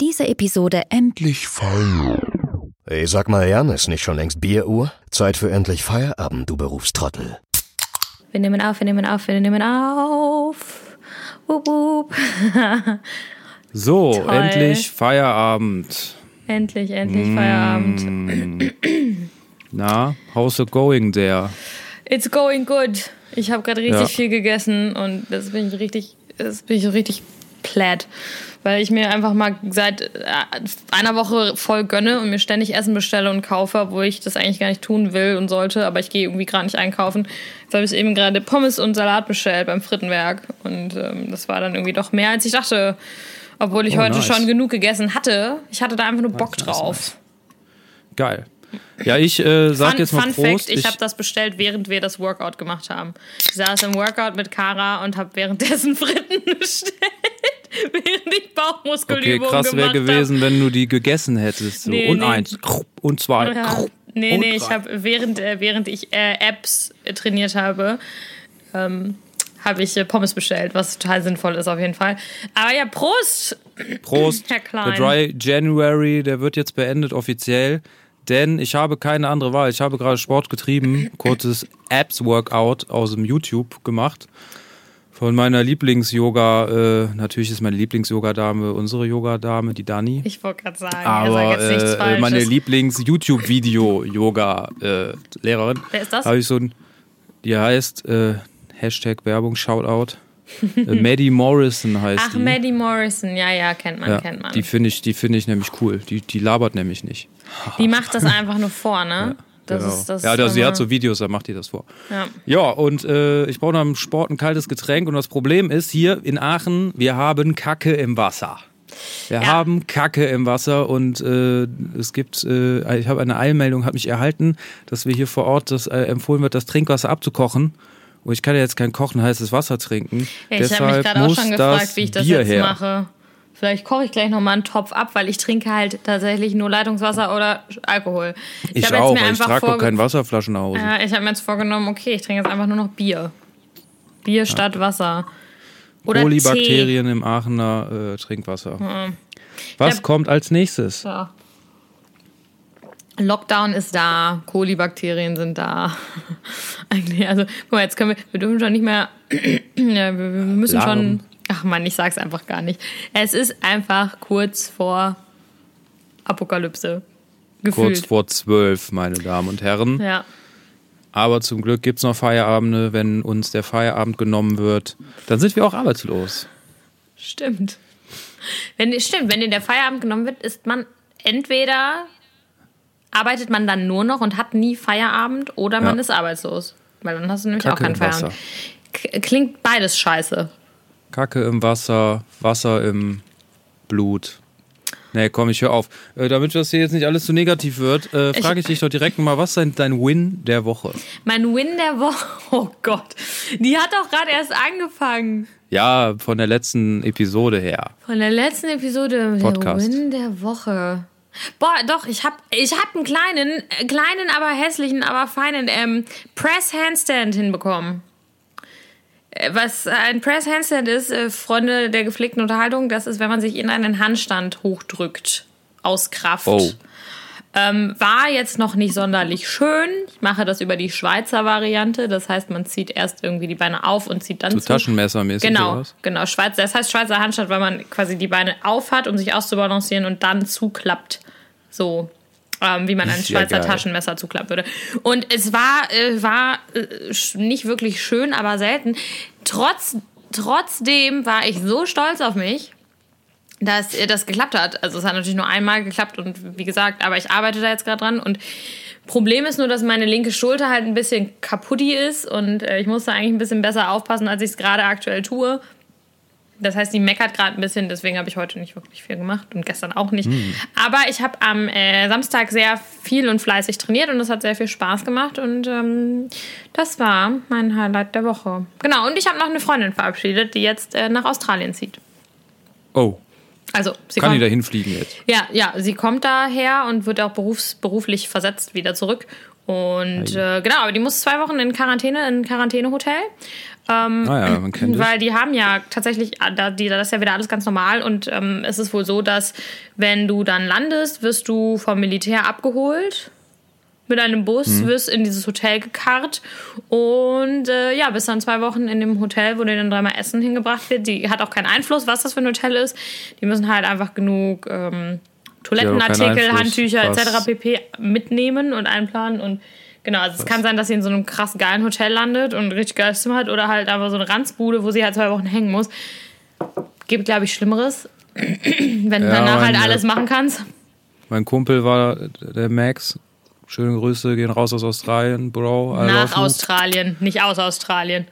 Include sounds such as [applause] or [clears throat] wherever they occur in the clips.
Diese Episode endlich Feier. Ey, sag mal, Jan, ist nicht schon längst Bieruhr? Zeit für endlich Feierabend, du Berufstrottel. Wir nehmen auf, wir nehmen auf, wir nehmen auf. Wup, wup. [laughs] so, Toll. endlich Feierabend. Endlich, endlich mm. Feierabend. Na, how's it going there? It's going good. Ich habe gerade richtig ja. viel gegessen und das bin ich richtig, das bin ich richtig platt weil ich mir einfach mal seit äh, einer Woche voll gönne und mir ständig Essen bestelle und kaufe, wo ich das eigentlich gar nicht tun will und sollte, aber ich gehe irgendwie gerade nicht einkaufen. Jetzt habe ich eben gerade Pommes und Salat bestellt beim Frittenwerk und ähm, das war dann irgendwie doch mehr, als ich dachte. Obwohl ich oh, heute nice. schon genug gegessen hatte. Ich hatte da einfach nur Bock nice, drauf. Nice. Geil. Ja, ich äh, sag Fun, jetzt mal Fun Prost. Fact, ich, ich habe das bestellt, während wir das Workout gemacht haben. Ich saß im Workout mit Kara und habe währenddessen [laughs] Fritten bestellt. [laughs] während ich Bauchmuskelübungen okay, krass wäre gewesen, hab. wenn du die gegessen hättest. So. Nee, und nee. eins, und zwei. Ja. Nee, und nee, drei. ich habe während, äh, während ich äh, Apps trainiert habe, ähm, habe ich äh, Pommes bestellt, was total sinnvoll ist auf jeden Fall. Aber ja, Prost! Prost! [clears throat] Herr Klein. Der Dry January, der wird jetzt beendet offiziell, denn ich habe keine andere Wahl. Ich habe gerade Sport getrieben, kurzes Apps-Workout aus dem YouTube gemacht. Von meiner Lieblings-Yoga, äh, natürlich ist meine Lieblings-Yoga-Dame unsere Yoga-Dame, die Dani. Ich wollte gerade sagen, aber äh, meine Lieblings-YouTube-Video-Yoga-Lehrerin. Wer ist das? Habe ich so ein, die heißt äh, Hashtag Werbung, Shoutout. äh, [laughs] Maddie Morrison heißt Ach, die. Ach, Maddie Morrison, ja, ja, kennt man, ja, kennt man. Die finde ich, die ich nämlich cool. Die, die labert nämlich nicht. Die macht das einfach nur vor, ne? [laughs] Ja. Das genau. ist das. Ja, also sie hat so Videos, da macht die das vor. Ja, ja und äh, ich brauche nach dem Sport ein kaltes Getränk. Und das Problem ist hier in Aachen, wir haben Kacke im Wasser. Wir ja. haben Kacke im Wasser und äh, es gibt, äh, ich habe eine Eilmeldung, hat mich erhalten, dass wir hier vor Ort das äh, empfohlen wird, das Trinkwasser abzukochen. Und ich kann ja jetzt kein kochen heißes Wasser trinken. Ich habe mich gerade auch schon gefragt, wie ich das Bier jetzt her. mache. Vielleicht koche ich gleich nochmal einen Topf ab, weil ich trinke halt tatsächlich nur Leitungswasser oder Alkohol. Ich, ich auch, weil ich trage doch keine Wasserflaschen nach Hause. Ja, ich habe mir jetzt vorgenommen, okay, ich trinke jetzt einfach nur noch Bier. Bier ja. statt Wasser. Oder Kolibakterien im Aachener äh, Trinkwasser. Ja. Was hab, kommt als nächstes? Ja. Lockdown ist da, Kolibakterien sind da. [laughs] Eigentlich, also, guck mal, jetzt können wir, wir dürfen schon nicht mehr, [clears throat] ja, wir, wir müssen Alarm. schon Ach man, ich sag's einfach gar nicht. Es ist einfach kurz vor Apokalypse. Gefühlt. Kurz vor zwölf, meine Damen und Herren. Ja. Aber zum Glück gibt's noch Feierabende. Wenn uns der Feierabend genommen wird, dann sind wir auch arbeitslos. Stimmt. Wenn, stimmt, wenn dir der Feierabend genommen wird, ist man entweder arbeitet man dann nur noch und hat nie Feierabend oder man ja. ist arbeitslos. Weil dann hast du nämlich Kacke auch keinen Feierabend. Klingt beides scheiße. Kacke im Wasser, Wasser im Blut. Nee, komm, ich hör auf. Äh, damit das hier jetzt nicht alles zu negativ wird, äh, frage ich dich doch direkt mal, was ist dein Win der Woche? Mein Win der Woche? [laughs] Oh Gott, die hat doch gerade erst angefangen. Ja, von der letzten Episode her. Von der letzten Episode. Podcast. Der Win der Woche. Boah, doch, ich hab, ich hab einen kleinen, kleinen, aber hässlichen, aber feinen ähm, Press Handstand hinbekommen. Was ein Press Handstand ist, äh, Freunde der gepflegten Unterhaltung, das ist, wenn man sich in einen Handstand hochdrückt aus Kraft. Oh. Ähm, war jetzt noch nicht sonderlich schön. Ich mache das über die Schweizer Variante. Das heißt, man zieht erst irgendwie die Beine auf und zieht dann so zu. Taschenmessermäßig. Genau, genau. Schweizer, das heißt Schweizer Handstand, weil man quasi die Beine auf hat, um sich auszubalancieren und dann zuklappt. So ähm, wie man ein Schweizer ja Taschenmesser zuklappen würde. Und es war, äh, war äh, nicht wirklich schön, aber selten. Trotz, trotzdem war ich so stolz auf mich, dass äh, das geklappt hat. Also es hat natürlich nur einmal geklappt und wie gesagt, aber ich arbeite da jetzt gerade dran und Problem ist nur, dass meine linke Schulter halt ein bisschen kaputti ist und äh, ich muss da eigentlich ein bisschen besser aufpassen, als ich es gerade aktuell tue. Das heißt, die meckert gerade ein bisschen, deswegen habe ich heute nicht wirklich viel gemacht und gestern auch nicht. Mhm. Aber ich habe am äh, Samstag sehr viel und fleißig trainiert und das hat sehr viel Spaß gemacht und ähm, das war mein Highlight der Woche. Genau, und ich habe noch eine Freundin verabschiedet, die jetzt äh, nach Australien zieht. Oh. Also, sie Kann kommt, die da hinfliegen jetzt? Ja, ja, sie kommt daher und wird auch berufs, beruflich versetzt wieder zurück. Und äh, genau, aber die muss zwei Wochen in Quarantäne, in ein Quarantänehotel. Ähm, ah ja, man kennt weil die haben ja tatsächlich, ah, da, die, das ist ja wieder alles ganz normal und ähm, es ist wohl so, dass wenn du dann landest, wirst du vom Militär abgeholt mit einem Bus, mhm. wirst in dieses Hotel gekarrt und äh, ja, bist dann zwei Wochen in dem Hotel, wo dir dann dreimal Essen hingebracht wird. Die hat auch keinen Einfluss, was das für ein Hotel ist. Die müssen halt einfach genug ähm, Toilettenartikel, Handtücher etc. pp. mitnehmen und einplanen und Genau, also es kann sein, dass sie in so einem krass geilen Hotel landet und ein richtig geiles Zimmer hat oder halt aber so eine Ranzbude, wo sie halt zwei Wochen hängen muss. Gibt, glaube ich, Schlimmeres, [clears throat] wenn du ja, danach halt alles machen kannst. Mein Kumpel war der Max. Schöne Grüße, gehen raus aus Australien, Bro. I Nach Australien, nicht aus Australien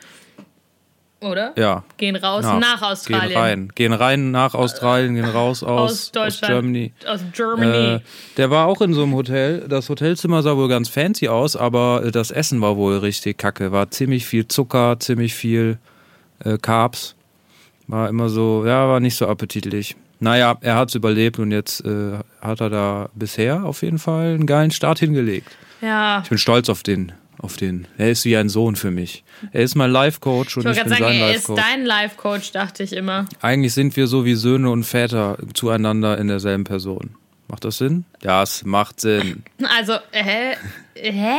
oder? Ja. Gehen raus nach, nach Australien. Gehen rein. Gehen rein nach Australien, gehen raus aus, aus Deutschland. Aus Germany. Aus Germany. Äh, der war auch in so einem Hotel. Das Hotelzimmer sah wohl ganz fancy aus, aber das Essen war wohl richtig kacke. War ziemlich viel Zucker, ziemlich viel äh, Carbs. War immer so, ja, war nicht so appetitlich. Naja, er hat es überlebt und jetzt äh, hat er da bisher auf jeden Fall einen geilen Start hingelegt. Ja. Ich bin stolz auf den auf den. Er ist wie ein Sohn für mich. Er ist mein Life-Coach und ich, ich bin sagen, sein Life-Coach. Er ist dein Life-Coach, dachte ich immer. Eigentlich sind wir so wie Söhne und Väter zueinander in derselben Person. Macht das Sinn? Ja, es macht Sinn. Also, hä? Hä?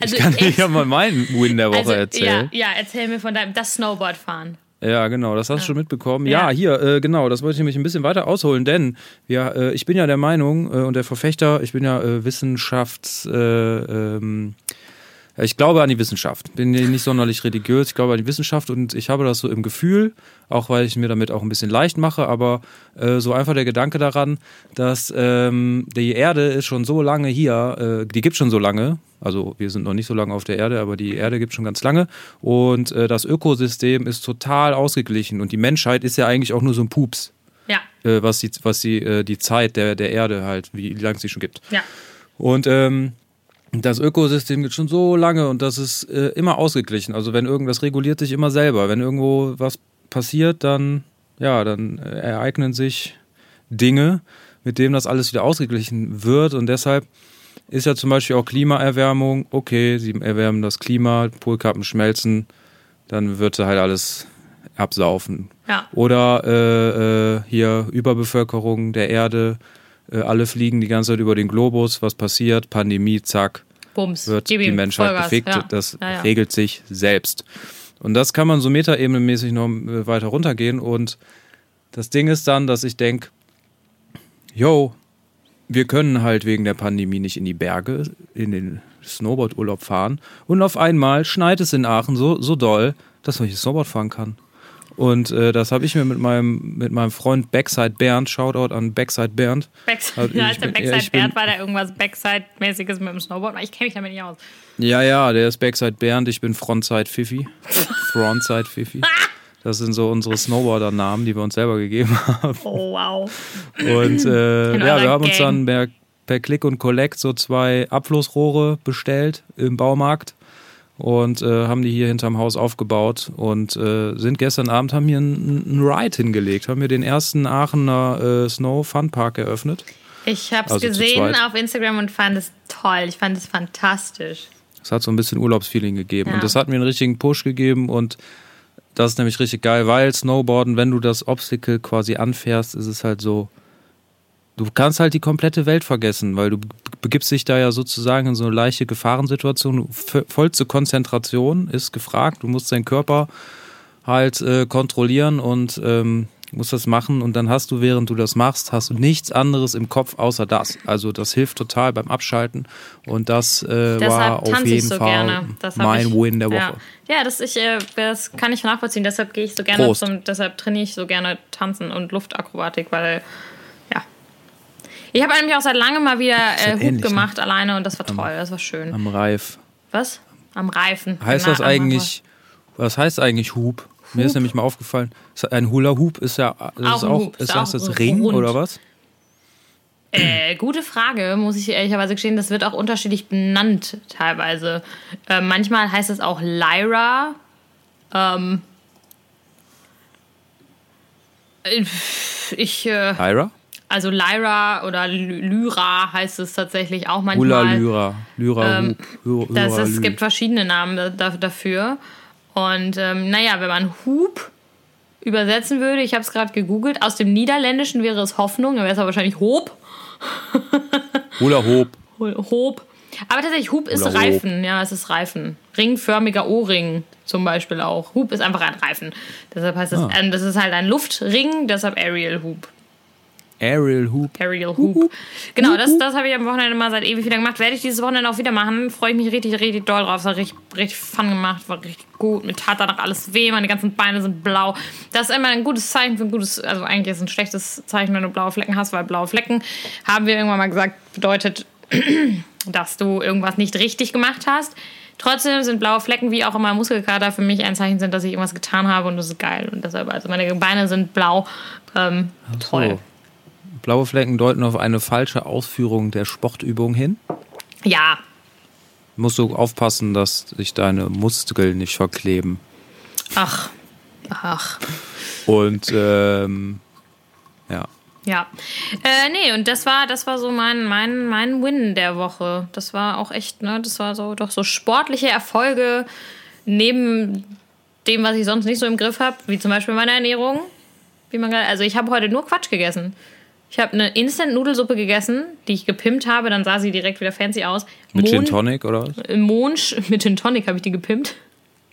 Also, ich kann dir ja mal meinen Win der Woche also, erzählen. Ja, ja, erzähl mir von deinem, das Snowboardfahren. Ja, genau, das hast du schon mitbekommen. Ja, ja hier, äh, genau, das wollte ich nämlich ein bisschen weiter ausholen, denn ja, äh, ich bin ja der Meinung äh, und der Verfechter, ich bin ja äh, Wissenschafts, äh, ähm, ich glaube an die Wissenschaft. Bin nicht sonderlich religiös. Ich glaube an die Wissenschaft und ich habe das so im Gefühl, auch weil ich mir damit auch ein bisschen leicht mache, aber äh, so einfach der Gedanke daran, dass ähm, die Erde ist schon so lange hier, äh, die gibt schon so lange. Also wir sind noch nicht so lange auf der Erde, aber die Erde gibt schon ganz lange und äh, das Ökosystem ist total ausgeglichen und die Menschheit ist ja eigentlich auch nur so ein Pups. Ja. Äh, was die, was die, äh, die Zeit der, der Erde halt, wie lange es sie schon gibt. Ja. Und ähm, das Ökosystem gibt schon so lange und das ist äh, immer ausgeglichen. Also wenn irgendwas reguliert sich immer selber. Wenn irgendwo was passiert, dann ja, dann äh, ereignen sich Dinge, mit denen das alles wieder ausgeglichen wird und deshalb ist ja zum Beispiel auch Klimaerwärmung. Okay, sie erwärmen das Klima, Polkappen schmelzen, dann wird halt alles absaufen. Ja. Oder äh, äh, hier Überbevölkerung der Erde alle fliegen die ganze Zeit über den Globus, was passiert, Pandemie, zack, Bums, wird die Menschheit Vollgas, gefickt, ja. das ja, ja. regelt sich selbst. Und das kann man so metaebenenmäßig noch äh, weiter runtergehen und das Ding ist dann, dass ich denke, yo, wir können halt wegen der Pandemie nicht in die Berge, in den Snowboardurlaub fahren und auf einmal schneit es in Aachen so, so doll, dass man hier Snowboard fahren kann. Und äh, das habe ich mir mit meinem, mit meinem Freund Backside Bernd, Shoutout an Backside Bernd. Backside, also ja, der Backside ja, Bernd war da irgendwas Backside-mäßiges mit dem Snowboard? Ich kenne mich damit nicht aus. Ja, ja, der ist Backside Bernd, ich bin Frontside Fifi. [laughs] Frontside Fifi. Das sind so unsere Snowboarder-Namen, die wir uns selber gegeben haben. Oh, wow. Und äh, ja, wir haben Gang. uns dann per, per Click und Collect so zwei Abflussrohre bestellt im Baumarkt und äh, haben die hier hinterm Haus aufgebaut und äh, sind gestern Abend, haben hier einen, Ride hingelegt, haben wir den ersten Aachener äh, Snow Fun Park eröffnet. Ich habe es also gesehen auf Instagram und fand es toll. Ich fand es fantastisch. Es hat so ein bisschen Urlaubsfeeling gegeben ja. und das hat mir einen richtigen Push gegeben und das ist nämlich richtig geil, weil Snowboarden, wenn du das Obstacle quasi anfährst, ist es halt so, du kannst halt die komplette Welt vergessen, weil du begibst dich da ja sozusagen in so eine leichte Gefahrensituation. Vollste Konzentration ist gefragt. Du musst deinen Körper halt äh, kontrollieren und ähm, musst das machen und dann hast du, während du das machst, hast du nichts anderes im Kopf außer das. Also das hilft total beim Abschalten und das äh, war auf jeden so Fall mein ich, Win der Woche. Ja, ja das, ich, äh, das kann ich nachvollziehen. Deshalb gehe ich so gerne zum, deshalb trainiere ich so gerne Tanzen und Luftakrobatik, weil ich habe nämlich auch seit langem mal wieder äh, Hub ähnlich, ne? gemacht ne? alleine und das war toll, das war schön. Am Reif. Was? Am Reifen. Heißt das eigentlich, was heißt eigentlich Hub? Hub? Mir ist nämlich mal aufgefallen, ein Hula Hoop ist ja das auch, ist auch, Hub, ist, ist das Ring rund. oder was? Äh, gute Frage, muss ich ehrlicherweise gestehen. Das wird auch unterschiedlich benannt teilweise. Äh, manchmal heißt es auch Lyra. Ähm, äh, ich. Äh, Lyra? Also Lyra oder Lyra heißt es tatsächlich auch manchmal. Ula Lyra. Lyra ähm, Hub. Das ist, es gibt verschiedene Namen dafür. Und ähm, naja, wenn man Hub übersetzen würde, ich habe es gerade gegoogelt, aus dem Niederländischen wäre es Hoffnung, dann wäre es aber wahrscheinlich Hob. [laughs] Hula Hob. Hob. Aber tatsächlich, Hub ist Hula Reifen. Hob. Ja, es ist Reifen. Ringförmiger Ohrring zum Beispiel auch. Hub ist einfach ein Reifen. Deshalb heißt es, ah. ähm, das ist halt ein Luftring, deshalb Aerial Hub. Aerial Hoop. Aerial Hoop. Genau, das, das habe ich am Wochenende mal seit ewig wieder gemacht. Werde ich dieses Wochenende auch wieder machen. Freue ich mich richtig, richtig doll drauf. Es hat richtig, richtig fun gemacht. War richtig gut. Mir tat danach alles weh. Meine ganzen Beine sind blau. Das ist immer ein gutes Zeichen für ein gutes, also eigentlich ist es ein schlechtes Zeichen, wenn du blaue Flecken hast, weil blaue Flecken, haben wir irgendwann mal gesagt, bedeutet, [clears throat] dass du irgendwas nicht richtig gemacht hast. Trotzdem sind blaue Flecken, wie auch immer Muskelkater, für mich ein Zeichen sind, dass ich irgendwas getan habe und das ist geil. Und deshalb, also meine Beine sind blau. Ähm, toll. So. Blaue Flecken deuten auf eine falsche Ausführung der Sportübung hin. Ja. Musst du aufpassen, dass sich deine Muskeln nicht verkleben. Ach, ach. Und ähm, ja. Ja. Äh, nee, und das war, das war so mein, mein, mein Win der Woche. Das war auch echt, ne, das war so doch so sportliche Erfolge neben dem, was ich sonst nicht so im Griff habe, wie zum Beispiel meine Ernährung. Wie man also ich habe heute nur Quatsch gegessen. Ich habe eine Instant-Nudelsuppe gegessen, die ich gepimpt habe, dann sah sie direkt wieder fancy aus. Mit Gin Tonic oder was? Monsch, [laughs] mit Gin Tonic habe ich die gepimpt.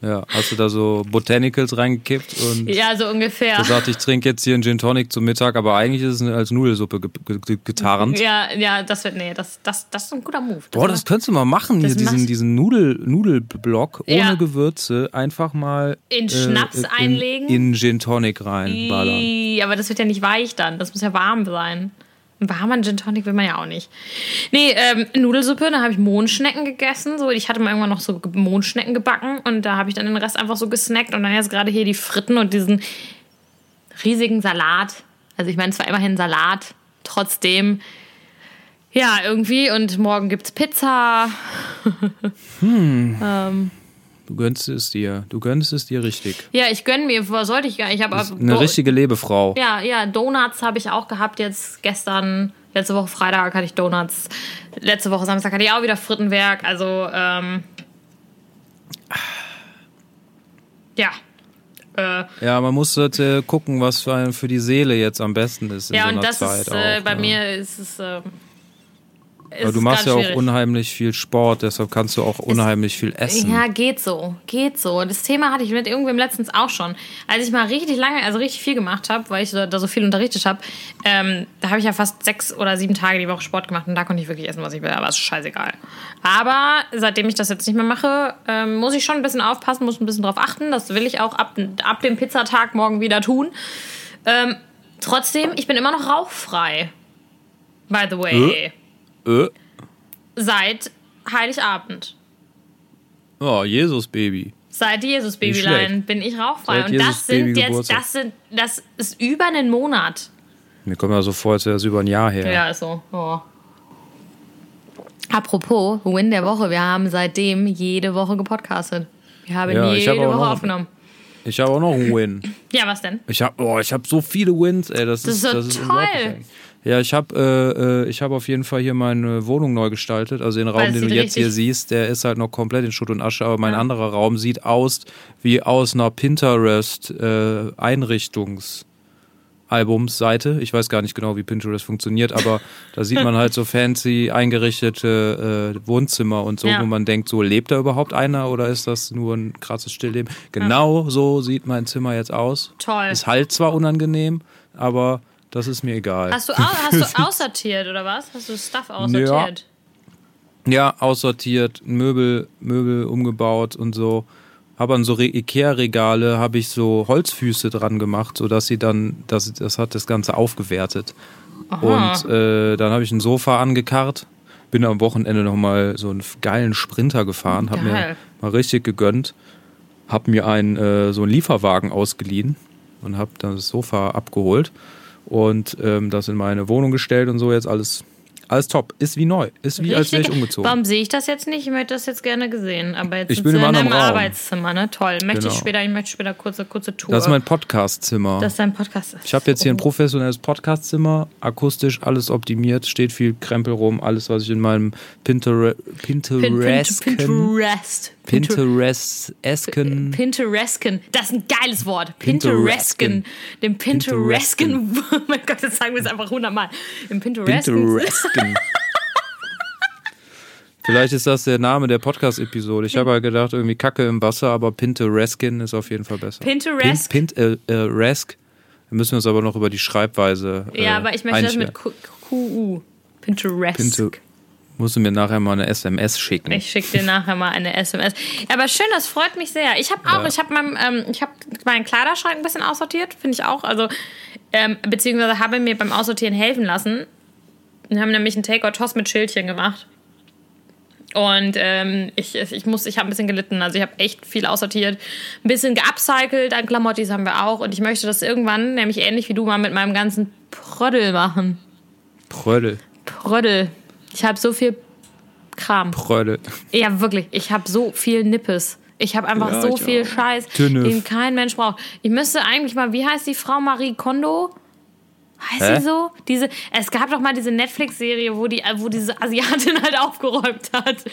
Ja, hast du da so Botanicals reingekippt und. Ja, so ungefähr. Gesagt, ich trinke jetzt hier einen Gin Tonic zum Mittag, aber eigentlich ist es als Nudelsuppe getarnt. Ja, ja, das wird, nee, das, das, das ist ein guter Move. Boah, das könntest du mal machen, hier, diesen, diesen Nudel, Nudelblock ohne ja. Gewürze einfach mal. In Schnaps äh, in, einlegen? In Gin Tonic reinballern. Aber das wird ja nicht weich dann, das muss ja warm sein. Ein warmer Gin Tonic will man ja auch nicht. Nee, ähm, Nudelsuppe, da habe ich Mondschnecken gegessen. So, ich hatte mal irgendwann noch so Mondschnecken gebacken und da habe ich dann den Rest einfach so gesnackt und dann jetzt gerade hier die Fritten und diesen riesigen Salat. Also ich meine, es war immerhin Salat, trotzdem. Ja, irgendwie. Und morgen gibt's Pizza. [laughs] hm. ähm, Du gönnst es dir. Du gönnst es dir richtig. Ja, ich gönn mir. Was sollte ich gar nicht? Ich habe eine richtige Lebefrau. Ja, ja. Donuts habe ich auch gehabt jetzt gestern. Letzte Woche Freitag hatte ich Donuts. Letzte Woche Samstag hatte ich auch wieder Frittenwerk. Also ähm, ja. Äh, ja, man muss äh, gucken, was für, für die Seele jetzt am besten ist in ja, so Zeit. Und das ist äh, bei ja. mir ist es äh, aber du machst ja auch schwierig. unheimlich viel Sport, deshalb kannst du auch unheimlich es, viel essen. Ja, geht so, geht so. Das Thema hatte ich mit irgendwem letztens auch schon. Als ich mal richtig lange, also richtig viel gemacht habe, weil ich da so viel unterrichtet habe, ähm, da habe ich ja fast sechs oder sieben Tage die Woche Sport gemacht und da konnte ich wirklich essen, was ich will, aber ist scheißegal. Aber seitdem ich das jetzt nicht mehr mache, ähm, muss ich schon ein bisschen aufpassen, muss ein bisschen drauf achten. Das will ich auch ab, ab dem Pizzatag morgen wieder tun. Ähm, trotzdem, ich bin immer noch rauchfrei. By the way. Äh? Äh? Seit Heiligabend. Oh, Jesus-Baby. Seit Jesus-Babylein bin ich rauchfrei. Seit und das sind jetzt, das sind, das ist über einen Monat. Mir kommt ja so vor, als wäre es über ein Jahr her. Ja, ist so. Oh. Apropos, Win der Woche. Wir haben seitdem jede Woche gepodcastet. Wir haben ja, jede Woche noch, aufgenommen. Ich habe auch noch einen Win. ja, was denn? Ich habe oh, hab so viele Wins, ey. Das, das ist, so das ist toll. Ja, ich habe äh, äh, ich hab auf jeden Fall hier meine Wohnung neu gestaltet. Also den Raum, den du jetzt hier siehst, der ist halt noch komplett in Schutt und Asche, aber mein ja. anderer Raum sieht aus wie aus einer Pinterest-Einrichtungsalbumsseite. Äh, ich weiß gar nicht genau, wie Pinterest funktioniert, aber da sieht man halt so [laughs] fancy eingerichtete äh, Wohnzimmer und so, ja. wo man denkt, so lebt da überhaupt einer oder ist das nur ein krasses Stillleben? Genau ja. so sieht mein Zimmer jetzt aus. Toll. Ist halt zwar unangenehm, aber das ist mir egal. Hast du, [laughs] hast du aussortiert oder was? Hast du Stuff aussortiert? Ja, ja aussortiert, Möbel, Möbel umgebaut und so. Aber an so Ikea-Regale habe ich so Holzfüße dran gemacht, sodass sie dann, das, das hat das Ganze aufgewertet. Aha. Und äh, dann habe ich ein Sofa angekarrt, bin am Wochenende nochmal so einen geilen Sprinter gefahren, habe mir mal richtig gegönnt, habe mir einen, äh, so einen Lieferwagen ausgeliehen und habe dann das Sofa abgeholt und ähm, das in meine Wohnung gestellt und so jetzt alles alles top. Ist wie neu. Ist wie, Richtig. als wäre ich umgezogen. Warum sehe ich das jetzt nicht? Ich hätte das jetzt gerne gesehen. Aber jetzt ich bin in einem Arbeitszimmer, ne? Toll. Möchte genau. ich später, ich möchte später kurze, kurze Tour. Das ist mein Podcastzimmer. Das ist dein Podcast. Ich habe jetzt hier ein professionelles Podcastzimmer, akustisch alles optimiert, steht viel Krempel rum, alles, was ich in meinem Pinterest. Pinterest. Pinterest. Pinterest-esken. Pinteresken. Das ist ein geiles Wort. Pinteresken. Dem Pinteresken. [laughs] Oh mein Gott, jetzt sagen wir es einfach hundertmal. Im Pinteresken. Pinteresken. Vielleicht ist das der Name der Podcast-Episode. Ich habe halt gedacht, irgendwie Kacke im Wasser, aber Pintereskin ist auf jeden Fall besser. Pinterest? Pint, Pint, äh, äh, Resk. Da müssen wir uns aber noch über die Schreibweise. Äh, ja, aber ich möchte das mit QU. Pinterest. Pinter Musst du mir nachher mal eine SMS schicken? Ich schicke dir nachher mal eine SMS. Aber schön, das freut mich sehr. Ich habe auch, ja. ich habe mein, ähm, ich meinen Kleiderschrank ein bisschen aussortiert, finde ich auch. Also ähm, beziehungsweise habe mir beim Aussortieren helfen lassen. Wir haben nämlich einen Take-or-Toss mit Schildchen gemacht. Und ähm, ich, ich muss, ich habe ein bisschen gelitten. Also ich habe echt viel aussortiert, ein bisschen geupcycelt an Klamottis haben wir auch. Und ich möchte das irgendwann, nämlich ähnlich wie du, mal mit meinem ganzen Prödel machen. Prödel. Prödel. Ich habe so viel Kram. Prödel. Ja, wirklich. Ich habe so viel Nippes. Ich habe einfach ja, so viel auch. Scheiß, Tünnef. den kein Mensch braucht. Ich müsste eigentlich mal, wie heißt die Frau Marie Kondo? Heißt Hä? sie so? Diese, es gab doch mal diese Netflix-Serie, wo, die, wo diese Asiatin [laughs] halt aufgeräumt hat.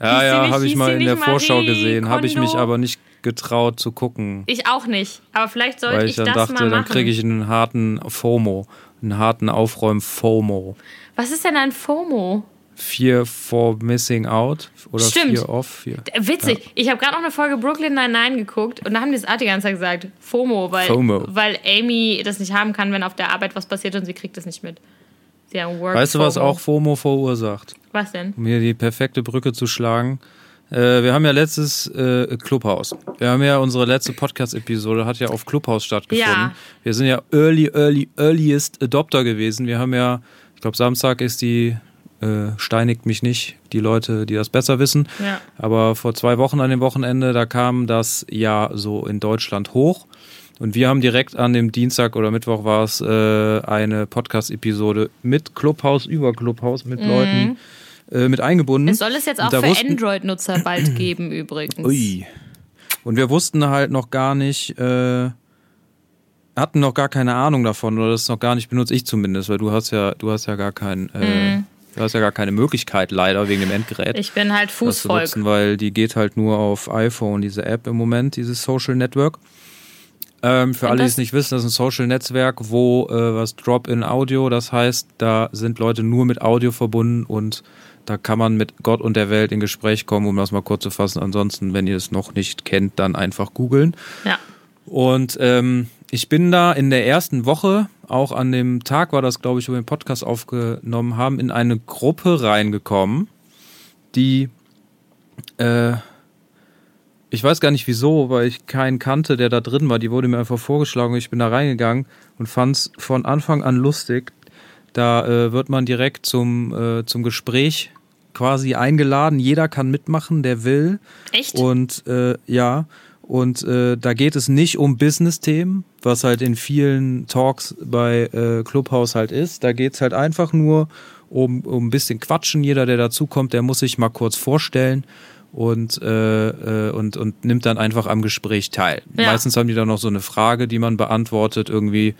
Ja, hieß ja, habe ich mal in der Marie Vorschau gesehen, habe ich mich aber nicht getraut zu gucken. Ich auch nicht, aber vielleicht sollte Weil ich, ich dann das dachte, mal machen. dann kriege ich einen harten FOMO, einen harten Aufräumen-FOMO. Was ist denn ein FOMO? Fear for Missing Out oder Stimmt. Fear of. Fear. Witzig. Ja. Ich habe gerade noch eine Folge Brooklyn Nine-Nine geguckt und da haben die das Art die ganze Zeit gesagt. FOMO weil, FOMO, weil Amy das nicht haben kann, wenn auf der Arbeit was passiert und sie kriegt das nicht mit. Sie haben Work weißt du, was auch FOMO verursacht? Was denn? Um hier die perfekte Brücke zu schlagen. Äh, wir haben ja letztes äh, Clubhouse. Wir haben ja unsere letzte Podcast-Episode hat ja auf Clubhouse stattgefunden. Ja. Wir sind ja early, early, earliest Adopter gewesen. Wir haben ja, ich glaube, Samstag ist die äh, steinigt mich nicht, die Leute, die das besser wissen. Ja. Aber vor zwei Wochen an dem Wochenende, da kam das ja so in Deutschland hoch. Und wir haben direkt an dem Dienstag oder Mittwoch war es äh, eine Podcast-Episode mit Clubhouse über Clubhouse mit mhm. Leuten äh, mit eingebunden. Es soll es jetzt auch für Android-Nutzer [clears throat] bald geben übrigens. Ui. Und wir wussten halt noch gar nicht, äh, hatten noch gar keine Ahnung davon oder das noch gar nicht benutzt, ich zumindest, weil du hast ja, du hast ja gar kein äh, mhm. Du hast ja gar keine Möglichkeit, leider, wegen dem Endgerät. Ich bin halt Fußvolk. Nutzen, weil die geht halt nur auf iPhone, diese App im Moment, dieses Social Network. Ähm, für Und alle, die es nicht wissen, das ist ein Social Netzwerk, wo äh, was Drop-in-Audio, das heißt, da sind Leute nur mit Audio verbunden und da kann man mit Gott und der Welt in Gespräch kommen, um das mal kurz zu fassen. Ansonsten, wenn ihr es noch nicht kennt, dann einfach googeln. Ja. Und ähm, ich bin da in der ersten Woche, auch an dem Tag war das, glaube ich, wo wir den Podcast aufgenommen haben, in eine Gruppe reingekommen, die, äh, ich weiß gar nicht wieso, weil ich keinen kannte, der da drin war. Die wurde mir einfach vorgeschlagen und ich bin da reingegangen und fand es von Anfang an lustig. Da äh, wird man direkt zum, äh, zum Gespräch quasi eingeladen. Jeder kann mitmachen, der will. Echt? Und äh, ja, und äh, da geht es nicht um Business-Themen, was halt in vielen Talks bei äh, Clubhouse halt ist. Da geht es halt einfach nur um, um ein bisschen Quatschen. Jeder, der dazukommt, der muss sich mal kurz vorstellen und, äh, äh, und, und nimmt dann einfach am Gespräch teil. Ja. Meistens haben die dann noch so eine Frage, die man beantwortet, irgendwie,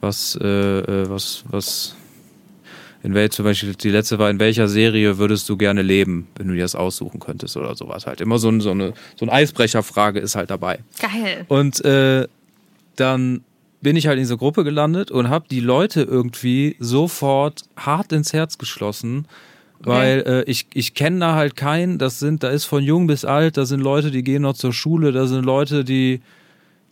was, äh, äh was, was, in welcher, zum Beispiel die letzte war, in welcher Serie würdest du gerne leben, wenn du dir das aussuchen könntest oder sowas halt. Immer so, ein, so eine, so eine Eisbrecherfrage ist halt dabei. Geil. Und äh, dann bin ich halt in diese Gruppe gelandet und habe die Leute irgendwie sofort hart ins Herz geschlossen, weil okay. äh, ich, ich kenne da halt keinen, das sind, da ist von jung bis alt, da sind Leute, die gehen noch zur Schule, da sind Leute, die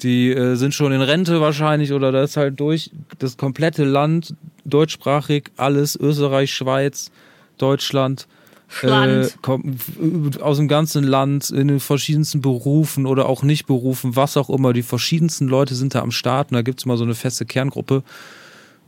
die äh, sind schon in Rente wahrscheinlich oder das ist halt durch das komplette Land, deutschsprachig, alles, Österreich, Schweiz, Deutschland. Äh, aus dem ganzen Land in den verschiedensten Berufen oder auch nicht Berufen, was auch immer. Die verschiedensten Leute sind da am Start und da gibt's mal so eine feste Kerngruppe.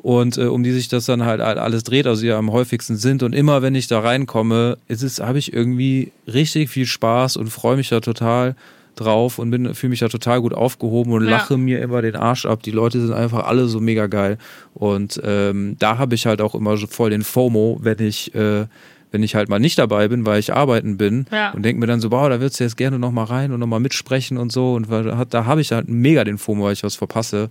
Und äh, um die sich das dann halt alles dreht, also die am häufigsten sind. Und immer wenn ich da reinkomme, ist es, habe ich irgendwie richtig viel Spaß und freue mich da total drauf und fühle mich da total gut aufgehoben und ja. lache mir immer den Arsch ab. Die Leute sind einfach alle so mega geil. Und ähm, da habe ich halt auch immer so voll den FOMO, wenn ich, äh, wenn ich halt mal nicht dabei bin, weil ich arbeiten bin ja. und denke mir dann so, wow, da würdest du jetzt gerne nochmal rein und nochmal mitsprechen und so. Und da habe ich halt mega den FOMO, weil ich was verpasse.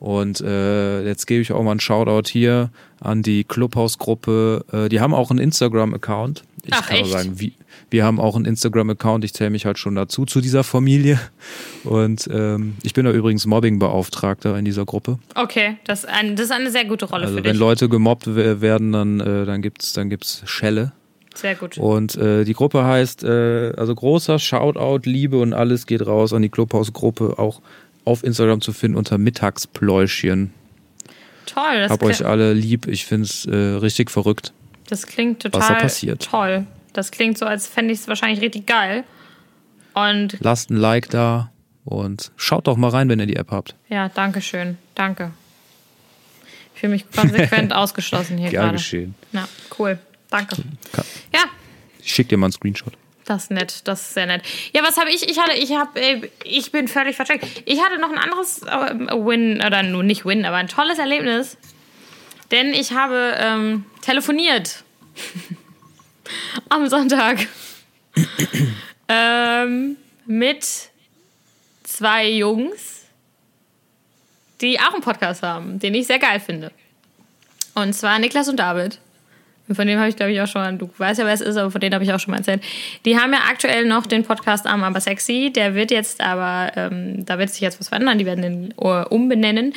Und äh, jetzt gebe ich auch mal einen Shoutout hier an die Clubhouse-Gruppe. Äh, die haben auch einen Instagram-Account. Ich Ach, kann echt? sagen, wie, wir haben auch einen Instagram-Account. Ich zähle mich halt schon dazu, zu dieser Familie. Und ähm, ich bin da übrigens Mobbing-Beauftragter in dieser Gruppe. Okay, das ist, ein, das ist eine sehr gute Rolle also für dich. Wenn Leute gemobbt werden, dann, äh, dann gibt es dann gibt's Schelle. Sehr gut. Und äh, die Gruppe heißt, äh, also großer Shoutout, Liebe und alles geht raus an die Clubhouse-Gruppe. Auch auf Instagram zu finden unter Mittagspläuschen. Toll. Das Hab euch alle lieb. Ich finde es äh, richtig verrückt. Das klingt total was da passiert. toll. Das klingt so, als fände ich es wahrscheinlich richtig geil. Und Lasst ein Like da und schaut doch mal rein, wenn ihr die App habt. Ja, danke schön. Danke. Ich fühle mich konsequent [laughs] ausgeschlossen hier gerade. geschehen. Ja, cool. Danke. Ja. Ich schicke dir mal einen Screenshot. Das ist nett, das ist sehr nett. Ja, was habe ich? Ich hatte, ich habe, äh, ich bin völlig vercheckt. Ich hatte noch ein anderes äh, Win, oder nur nicht Win, aber ein tolles Erlebnis. Denn ich habe ähm, telefoniert. [laughs] Am Sonntag. [coughs] ähm, mit zwei Jungs, die auch einen Podcast haben, den ich sehr geil finde. Und zwar Niklas und David. Von dem habe ich, glaube ich, auch schon mal, du weißt ja, wer es ist, aber von denen habe ich auch schon mal erzählt. Die haben ja aktuell noch den Podcast Arm aber sexy. Der wird jetzt aber, ähm, da wird sich jetzt was verändern. Die werden den uh, umbenennen.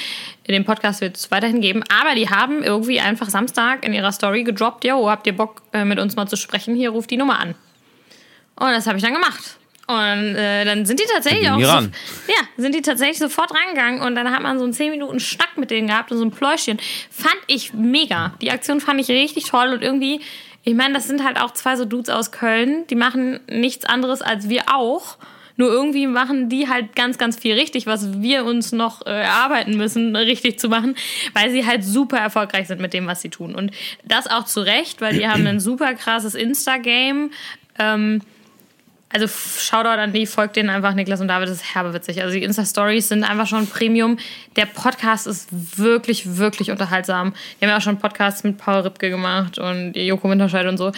Den Podcast wird es weiterhin geben. Aber die haben irgendwie einfach Samstag in ihrer Story gedroppt, yo, habt ihr Bock, äh, mit uns mal zu sprechen? Hier ruft die Nummer an. Und das habe ich dann gemacht. Und äh, dann sind die tatsächlich auch. So, ja, sind die tatsächlich sofort reingegangen und dann hat man so einen 10 Minuten Schnack mit denen gehabt und so ein Pläuschen. Fand ich mega. Die Aktion fand ich richtig toll und irgendwie, ich meine, das sind halt auch zwei so Dudes aus Köln, die machen nichts anderes als wir auch. Nur irgendwie machen die halt ganz, ganz viel richtig, was wir uns noch äh, erarbeiten müssen, richtig zu machen, weil sie halt super erfolgreich sind mit dem, was sie tun. Und das auch zu Recht, weil die haben ein super krasses Insta-Game. Ähm, also Shoutout an die, folgt denen einfach Niklas und David, das ist herbewitzig. Also die Insta-Stories sind einfach schon Premium. Der Podcast ist wirklich, wirklich unterhaltsam. Die haben ja auch schon Podcasts mit Paul Ripke gemacht und Joko Winterscheid und so.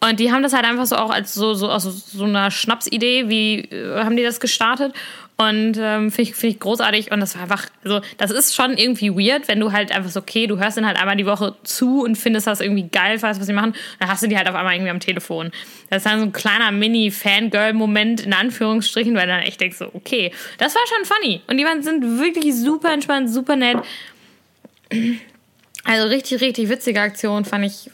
Und die haben das halt einfach so auch als so, so aus so einer Schnapsidee, wie äh, haben die das gestartet? Und ähm, finde ich, find ich großartig. Und das war einfach, also, das ist schon irgendwie weird, wenn du halt einfach so, okay, du hörst dann halt einmal die Woche zu und findest das irgendwie geil, weißt was sie machen. Dann hast du die halt auf einmal irgendwie am Telefon. Das ist dann so ein kleiner Mini-Fangirl-Moment, in Anführungsstrichen, weil dann echt denkst so, okay, das war schon funny. Und die sind wirklich super entspannt, super nett. Also richtig, richtig witzige Aktion, fand ich,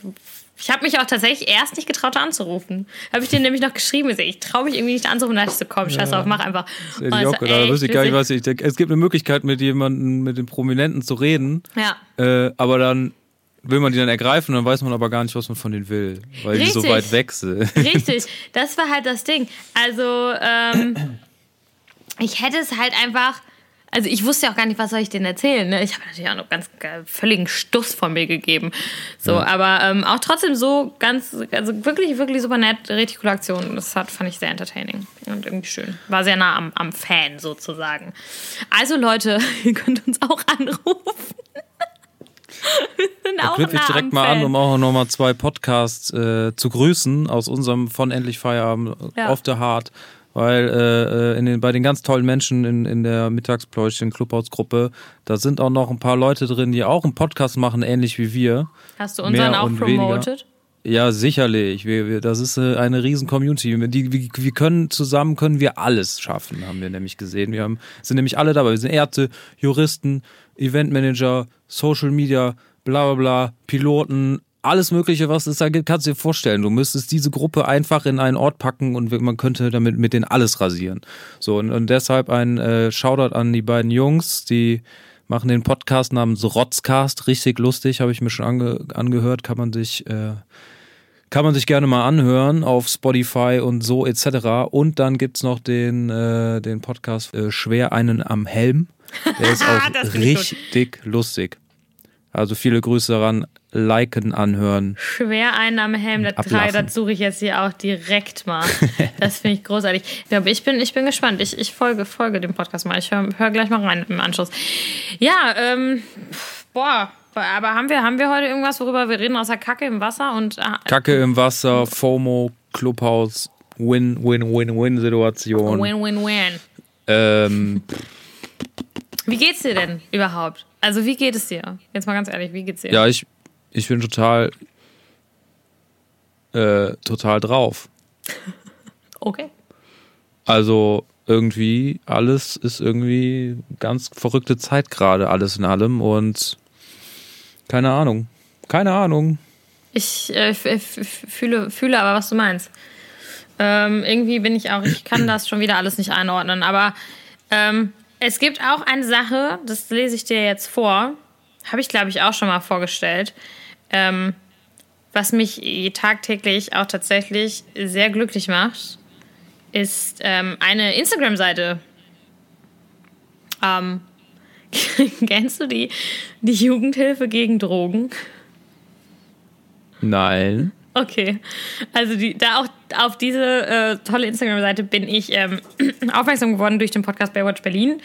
ich habe mich auch tatsächlich erst nicht getraut anzurufen. Habe ich dir nämlich noch geschrieben, ich traue mich irgendwie nicht anzurufen. Da dachte ich so, komm, scheiß drauf, mach einfach. Das hätte ich auch gedacht. Da wüsste ich gar nicht, was ich denke. Es gibt eine Möglichkeit, mit jemandem, mit den Prominenten zu reden. Ja. Äh, aber dann will man die dann ergreifen, dann weiß man aber gar nicht, was man von denen will, weil Richtig. die so weit weg sind. Richtig, [laughs] das war halt das Ding. Also, ähm, ich hätte es halt einfach also ich wusste ja auch gar nicht, was soll ich denen erzählen. Ne? Ich habe natürlich auch noch ganz völligen Stuss von mir gegeben. So, ja. aber ähm, auch trotzdem so ganz, also wirklich, wirklich super nett, Aktion. Das hat, fand ich sehr entertaining und irgendwie schön. War sehr nah am, am Fan sozusagen. Also Leute, [laughs] ihr könnt uns auch anrufen. [laughs] da knüpfe ich direkt mal an, um auch nochmal zwei Podcasts äh, zu grüßen aus unserem von Endlich Feierabend, ja. Off the Heart weil äh, äh, in den, bei den ganz tollen Menschen in, in der Mittagspläuschen Clubhausgruppe, da sind auch noch ein paar Leute drin, die auch einen Podcast machen, ähnlich wie wir. Hast du unseren auch promoted? Ja, sicherlich. Wir, wir, das ist äh, eine riesen Community. Die, wir, wir können zusammen können wir alles schaffen, haben wir nämlich gesehen. Wir haben, sind nämlich alle dabei. Wir sind Ärzte, Juristen, Eventmanager, Social Media, bla bla bla, Piloten, alles Mögliche, was es da gibt, kannst du dir vorstellen. Du müsstest diese Gruppe einfach in einen Ort packen und man könnte damit mit denen alles rasieren. So, und, und deshalb ein äh, Shoutout an die beiden Jungs, die machen den Podcast namens Rotzcast. Richtig lustig, habe ich mir schon ange angehört. Kann man sich, äh, kann man sich gerne mal anhören auf Spotify und so etc. Und dann gibt's noch den, äh, den Podcast äh, Schwer einen am Helm. Der ist [laughs] auch richtig lustig. Also viele Grüße daran Liken anhören. Schwereinnahmehelm, das, das suche ich jetzt hier auch direkt mal. [laughs] das finde ich großartig. Ja, aber ich bin, ich bin gespannt. Ich, ich folge, folge dem Podcast mal. Ich höre hör gleich mal rein im Anschluss. Ja, ähm, boah. Aber haben wir, haben wir heute irgendwas, worüber wir reden, außer Kacke im Wasser und. Äh, Kacke im Wasser, FOMO, Clubhaus, Win-Win-Win-Win-Situation. Win-Win-Win. Ähm. Wie geht's dir denn überhaupt? Also, wie geht es dir? Jetzt mal ganz ehrlich, wie geht's dir? Ja, ich, ich bin total, äh, total drauf. [laughs] okay. Also irgendwie alles ist irgendwie ganz verrückte Zeit gerade, alles in allem und keine Ahnung. Keine Ahnung. Ich äh, fühle, fühle aber, was du meinst. Ähm, irgendwie bin ich auch, ich kann das schon wieder alles nicht einordnen, aber ähm, es gibt auch eine Sache, das lese ich dir jetzt vor, habe ich glaube ich auch schon mal vorgestellt ähm, was mich tagtäglich auch tatsächlich sehr glücklich macht, ist ähm, eine Instagram-Seite. Ähm, [laughs] kennst du die, die Jugendhilfe gegen Drogen? Nein. Okay, also die, da auch auf diese äh, tolle Instagram-Seite bin ich ähm, [clears throat] aufmerksam geworden durch den Podcast Baywatch Berlin.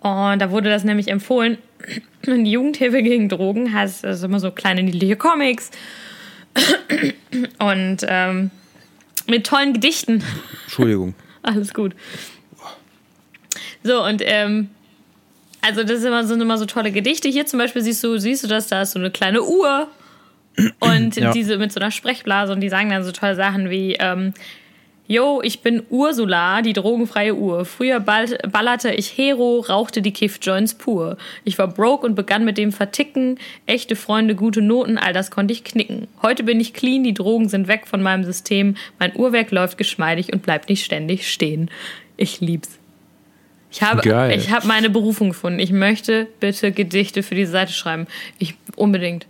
Und da wurde das nämlich empfohlen. [clears throat] Die Jugendhilfe gegen Drogen hat also immer so kleine niedliche Comics [clears throat] und ähm, mit tollen Gedichten. Entschuldigung. [laughs] Alles gut. So, und ähm, also das sind immer, so, immer so tolle Gedichte. Hier zum Beispiel siehst du, siehst du das, da ist so eine kleine Uhr und [clears throat] ja. diese mit so einer Sprechblase und die sagen dann so tolle Sachen wie ähm, Yo, ich bin Ursula, die drogenfreie Uhr. Früher ballerte ich Hero, rauchte die Kiff-Joints pur. Ich war broke und begann mit dem Verticken. Echte Freunde, gute Noten, all das konnte ich knicken. Heute bin ich clean, die Drogen sind weg von meinem System. Mein Uhrwerk läuft geschmeidig und bleibt nicht ständig stehen. Ich lieb's. Ich habe, Geil. ich habe meine Berufung gefunden. Ich möchte bitte Gedichte für diese Seite schreiben. Ich unbedingt.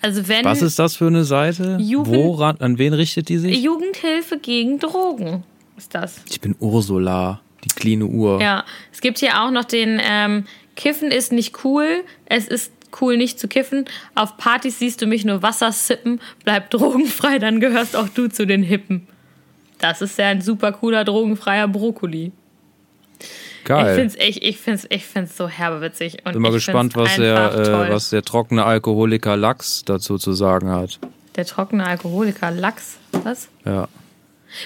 Also wenn Was ist das für eine Seite? Jugend, Woran, an wen richtet die sich? Jugendhilfe gegen Drogen ist das. Ich bin Ursula, die kleine Uhr. Ja, es gibt hier auch noch den ähm, Kiffen ist nicht cool, es ist cool nicht zu kiffen. Auf Partys siehst du mich nur Wasser sippen, bleib [laughs] drogenfrei, dann gehörst auch du zu den Hippen. Das ist ja ein super cooler drogenfreier Brokkoli. Geil. Ich finde es echt, ich find's, ich find's so herbewitzig. Und Bin mal gespannt, was der, äh, was der trockene Alkoholiker Lachs dazu zu sagen hat. Der trockene Alkoholiker Lachs? Was? Ja.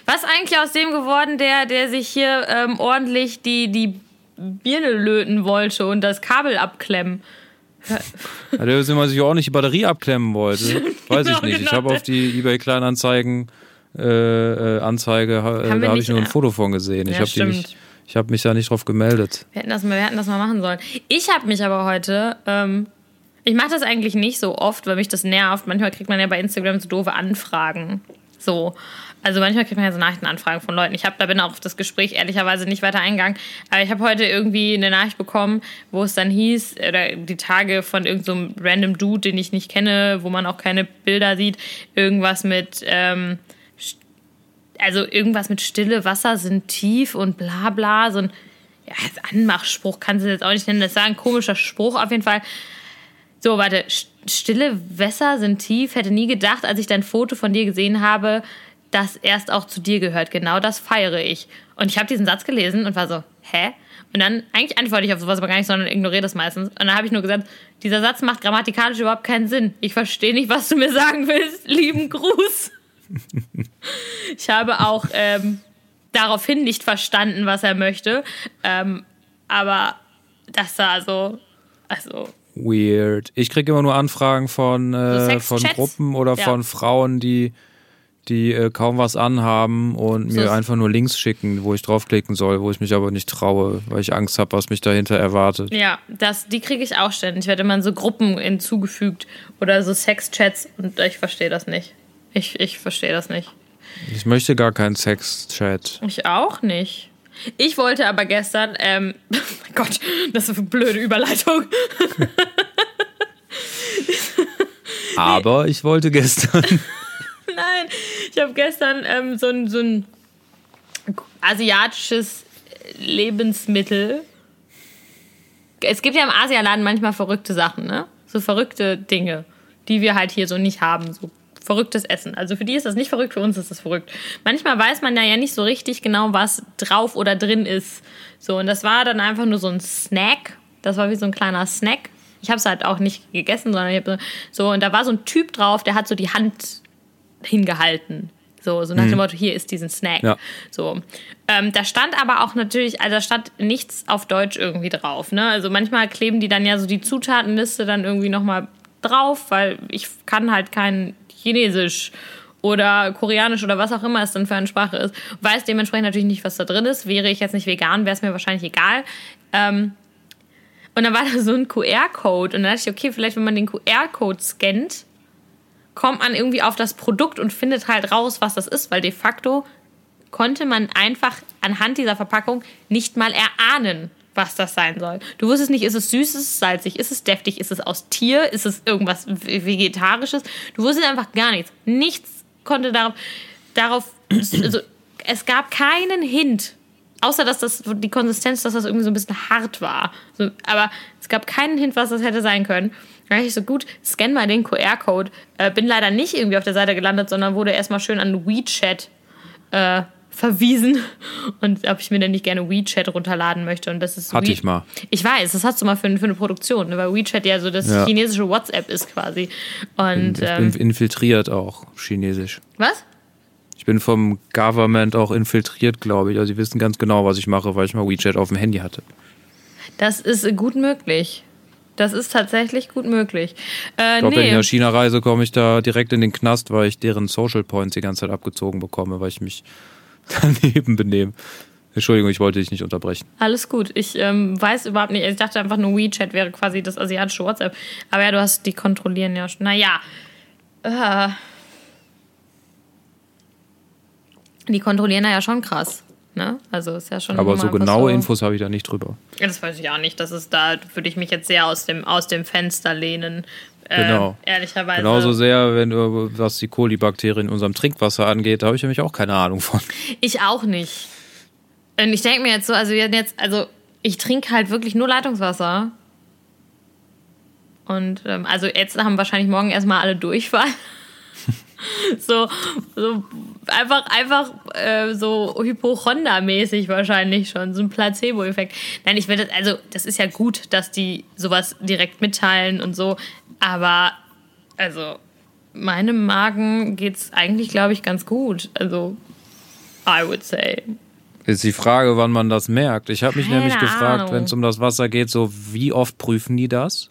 Was eigentlich aus dem geworden, der, der sich hier ähm, ordentlich die, die Birne löten wollte und das Kabel abklemmen? [laughs] Ja, der sich auch nicht die Batterie abklemmen wollte. Weiß ich nicht. Ich genau, habe auf die eBay Kleinanzeigen äh, äh, Anzeige, äh, da habe ich nur ein Foto von gesehen. Ja, ich habe die nicht ich habe mich da nicht drauf gemeldet. Wir hätten das mal, wir hätten das mal machen sollen. Ich habe mich aber heute, ähm, ich mache das eigentlich nicht so oft, weil mich das nervt. Manchmal kriegt man ja bei Instagram so doofe Anfragen. So. Also manchmal kriegt man ja so Nachrichtenanfragen von Leuten. Ich habe da bin auch auf das Gespräch ehrlicherweise nicht weiter eingegangen. Aber ich habe heute irgendwie eine Nachricht bekommen, wo es dann hieß, oder die Tage von irgendeinem so random Dude, den ich nicht kenne, wo man auch keine Bilder sieht, irgendwas mit ähm, also irgendwas mit stille Wasser sind tief und bla bla, so ein ja, Anmachspruch kannst du jetzt auch nicht nennen, das war ein komischer Spruch auf jeden Fall. So, warte, stille Wässer sind tief, hätte nie gedacht, als ich dein Foto von dir gesehen habe, dass erst auch zu dir gehört. Genau das feiere ich. Und ich habe diesen Satz gelesen und war so, hä? Und dann, eigentlich antworte ich auf sowas aber gar nicht, sondern ignoriere das meistens. Und dann habe ich nur gesagt, dieser Satz macht grammatikalisch überhaupt keinen Sinn. Ich verstehe nicht, was du mir sagen willst. Lieben Gruß. [laughs] ich habe auch ähm, daraufhin nicht verstanden, was er möchte. Ähm, aber das war so, also. Weird. Ich kriege immer nur Anfragen von, äh, von Gruppen oder ja. von Frauen, die, die äh, kaum was anhaben und so mir einfach nur Links schicken, wo ich draufklicken soll, wo ich mich aber nicht traue, weil ich Angst habe, was mich dahinter erwartet. Ja, das, die kriege ich auch ständig. Ich werde immer in so Gruppen hinzugefügt oder so Sexchats und ich verstehe das nicht. Ich, ich verstehe das nicht. Ich möchte gar keinen Sex-Chat. Ich auch nicht. Ich wollte aber gestern, ähm, [laughs] oh Gott, das ist eine blöde Überleitung. [laughs] aber ich wollte gestern. [laughs] Nein, ich habe gestern ähm, so, ein, so ein asiatisches Lebensmittel. Es gibt ja im Asialaden manchmal verrückte Sachen, ne? So verrückte Dinge die wir halt hier so nicht haben. So verrücktes Essen. Also für die ist das nicht verrückt, für uns ist das verrückt. Manchmal weiß man ja, ja nicht so richtig genau, was drauf oder drin ist. So, und das war dann einfach nur so ein Snack. Das war wie so ein kleiner Snack. Ich habe es halt auch nicht gegessen, sondern ich habe so, und da war so ein Typ drauf, der hat so die Hand hingehalten. So, so nach dem mhm. Motto, hier ist diesen Snack. Ja. So. Ähm, da stand aber auch natürlich, also da stand nichts auf Deutsch irgendwie drauf. Ne? Also manchmal kleben die dann ja so die Zutatenliste dann irgendwie nochmal drauf, weil ich kann halt kein Chinesisch oder Koreanisch oder was auch immer es dann für eine Sprache ist. Weiß dementsprechend natürlich nicht, was da drin ist. Wäre ich jetzt nicht vegan, wäre es mir wahrscheinlich egal. Ähm, und dann war [laughs] da so ein QR-Code und dann dachte ich, okay, vielleicht wenn man den QR-Code scannt, kommt man irgendwie auf das Produkt und findet halt raus, was das ist, weil de facto konnte man einfach anhand dieser Verpackung nicht mal erahnen, was das sein soll. Du wusstest nicht, ist es süß, ist es salzig, ist es deftig, ist es aus Tier, ist es irgendwas Vegetarisches. Du wusstest einfach gar nichts. Nichts konnte darauf, darauf [clears throat] also es gab keinen Hint, außer dass das die Konsistenz, dass das irgendwie so ein bisschen hart war. So, aber es gab keinen Hint, was das hätte sein können. Da dachte ich so, gut, scan mal den QR-Code. Äh, bin leider nicht irgendwie auf der Seite gelandet, sondern wurde erstmal schön an WeChat äh, verwiesen [laughs] und ob ich mir denn nicht gerne WeChat runterladen möchte. Und das ist Hatte We ich mal. Ich weiß, das hast du mal für, für eine Produktion, ne? weil WeChat ja so das ja. chinesische WhatsApp ist quasi. Und, ich ähm, bin infiltriert auch, chinesisch. Was? Ich bin vom Government auch infiltriert, glaube ich. Also sie wissen ganz genau, was ich mache, weil ich mal WeChat auf dem Handy hatte. Das ist gut möglich. Das ist tatsächlich gut möglich. Äh, ich glaube, nee. wenn ich nach China reise, komme ich da direkt in den Knast, weil ich deren Social Points die ganze Zeit abgezogen bekomme, weil ich mich [laughs] daneben benehmen. Entschuldigung, ich wollte dich nicht unterbrechen. Alles gut. Ich ähm, weiß überhaupt nicht. Ich dachte einfach nur, WeChat wäre quasi das asiatische WhatsApp. Aber ja, du hast die kontrollieren ja schon. Naja. Äh, die kontrollieren ja schon krass. Ne? Also ist ja schon. Aber so genaue so Infos habe ich da nicht drüber. Das weiß ich auch nicht. Das ist da, würde ich mich jetzt sehr aus dem, aus dem Fenster lehnen. Äh, genau. Ehrlicherweise. Genauso sehr, wenn du, was die Kolibakterien in unserem Trinkwasser angeht, da habe ich nämlich auch keine Ahnung von. Ich auch nicht. Und ich denke mir jetzt so, also jetzt, also ich trinke halt wirklich nur Leitungswasser. Und ähm, also jetzt haben wahrscheinlich morgen erstmal alle Durchfall. [laughs] so, so einfach, einfach äh, so Hypochonda-mäßig wahrscheinlich schon, so ein Placebo-Effekt. Nein, ich werde, also das ist ja gut, dass die sowas direkt mitteilen und so, aber also meinem Magen geht es eigentlich, glaube ich, ganz gut. Also, I would say. Ist die Frage, wann man das merkt. Ich habe mich Keine nämlich gefragt, wenn es um das Wasser geht, so wie oft prüfen die das?